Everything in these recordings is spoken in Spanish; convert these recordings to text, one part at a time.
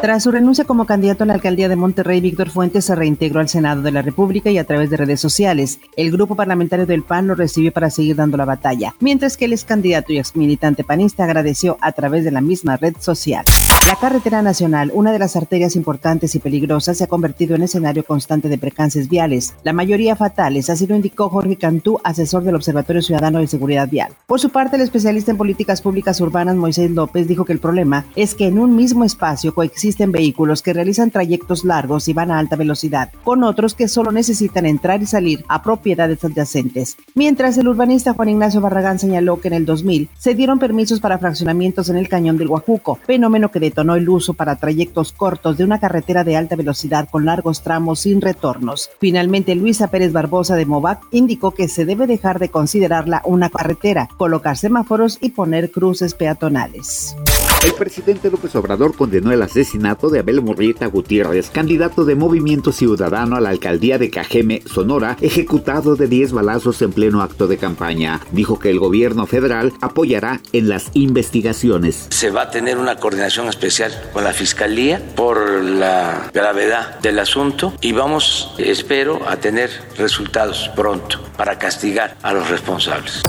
Tras su renuncia como candidato a la alcaldía de Monterrey, Víctor Fuentes se reintegró al Senado de la República y a través de redes sociales. El grupo parlamentario del PAN lo recibió para seguir dando la batalla, mientras que el ex candidato y ex militante panista agradeció a través de la misma red social. La carretera nacional, una de las arterias importantes y peligrosas, se ha convertido en escenario constante de percances viales, la mayoría fatales, así lo indicó Jorge Cantú, asesor del Observatorio Ciudadano de Seguridad Vial. Por su parte, el especialista en políticas públicas urbanas Moisés López dijo que el problema es que en un mismo espacio coexisten vehículos que realizan trayectos largos y van a alta velocidad, con otros que solo necesitan entrar y salir a propiedades adyacentes. Mientras el urbanista Juan Ignacio Barragán señaló que en el 2000 se dieron permisos para fraccionamientos en el cañón del Huajuco, fenómeno que detonó el uso para trayectos cortos de una carretera de alta velocidad con largos tramos sin retornos. Finalmente, Luisa Pérez Barbosa de Movac indicó que se debe dejar de considerarla una carretera, colocar semáforos y poner cruces peatonales. El presidente López Obrador condenó el asesinato de Abel Morrieta Gutiérrez, candidato de Movimiento Ciudadano a la alcaldía de Cajeme, Sonora, ejecutado de 10 balazos en pleno acto de campaña. Dijo que el gobierno federal apoyará en las investigaciones. Se va a tener una coordinación especial con la Fiscalía por la gravedad del asunto y vamos, espero, a tener resultados pronto para castigar a los responsables.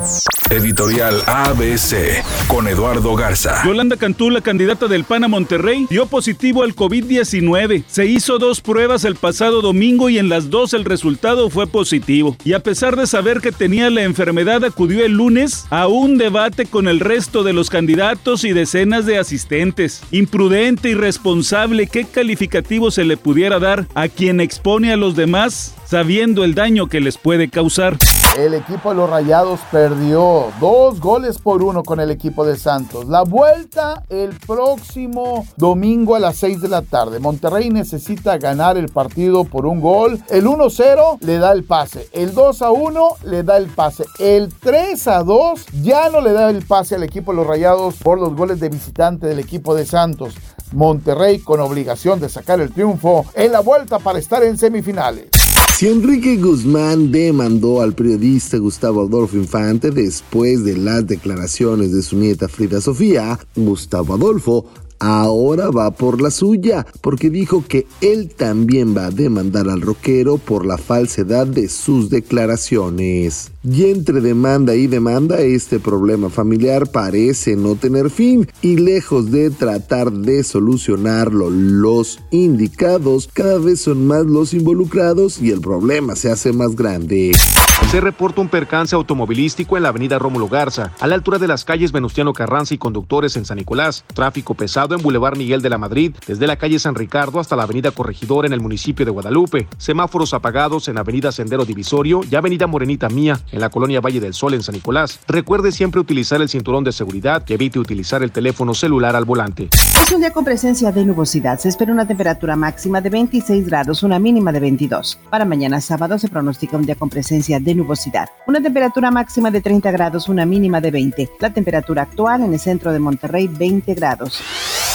Editorial ABC con Eduardo Garza. Yolanda Cantú, la candidata del PAN a Monterrey, dio positivo al COVID-19. Se hizo dos pruebas el pasado domingo y en las dos el resultado fue positivo. Y a pesar de saber que tenía la enfermedad, acudió el lunes a un debate con el resto de los candidatos y decenas de asistentes. Imprudente, irresponsable, ¿qué calificativo se le pudiera dar a quien expone a los demás sabiendo el daño que les puede causar? El equipo de los Rayados perdió dos goles por uno con el equipo de Santos. La vuelta el próximo domingo a las 6 de la tarde. Monterrey necesita ganar el partido por un gol. El 1-0 le da el pase. El 2-1 le da el pase. El 3-2 ya no le da el pase al equipo de los Rayados por los goles de visitante del equipo de Santos. Monterrey con obligación de sacar el triunfo en la vuelta para estar en semifinales. Si Enrique Guzmán demandó al periodista Gustavo Adolfo Infante después de las declaraciones de su nieta Frida Sofía, Gustavo Adolfo ahora va por la suya, porque dijo que él también va a demandar al rockero por la falsedad de sus declaraciones. Y entre demanda y demanda, este problema familiar parece no tener fin y lejos de tratar de solucionarlo los indicados, cada vez son más los involucrados y el problema se hace más grande. Se reporta un percance automovilístico en la avenida Rómulo Garza, a la altura de las calles Venustiano Carranza y Conductores en San Nicolás. Tráfico pesado en Boulevard Miguel de la Madrid, desde la calle San Ricardo hasta la avenida Corregidor en el municipio de Guadalupe. Semáforos apagados en avenida Sendero Divisorio y avenida Morenita Mía en la colonia Valle del Sol en San Nicolás. Recuerde siempre utilizar el cinturón de seguridad y evite utilizar el teléfono celular al volante. Es un día con presencia de nubosidad. Se espera una temperatura máxima de 26 grados, una mínima de 22. Para mañana sábado se pronostica un día con presencia de nubosidad. Una temperatura máxima de 30 grados, una mínima de 20. La temperatura actual en el centro de Monterrey, 20 grados.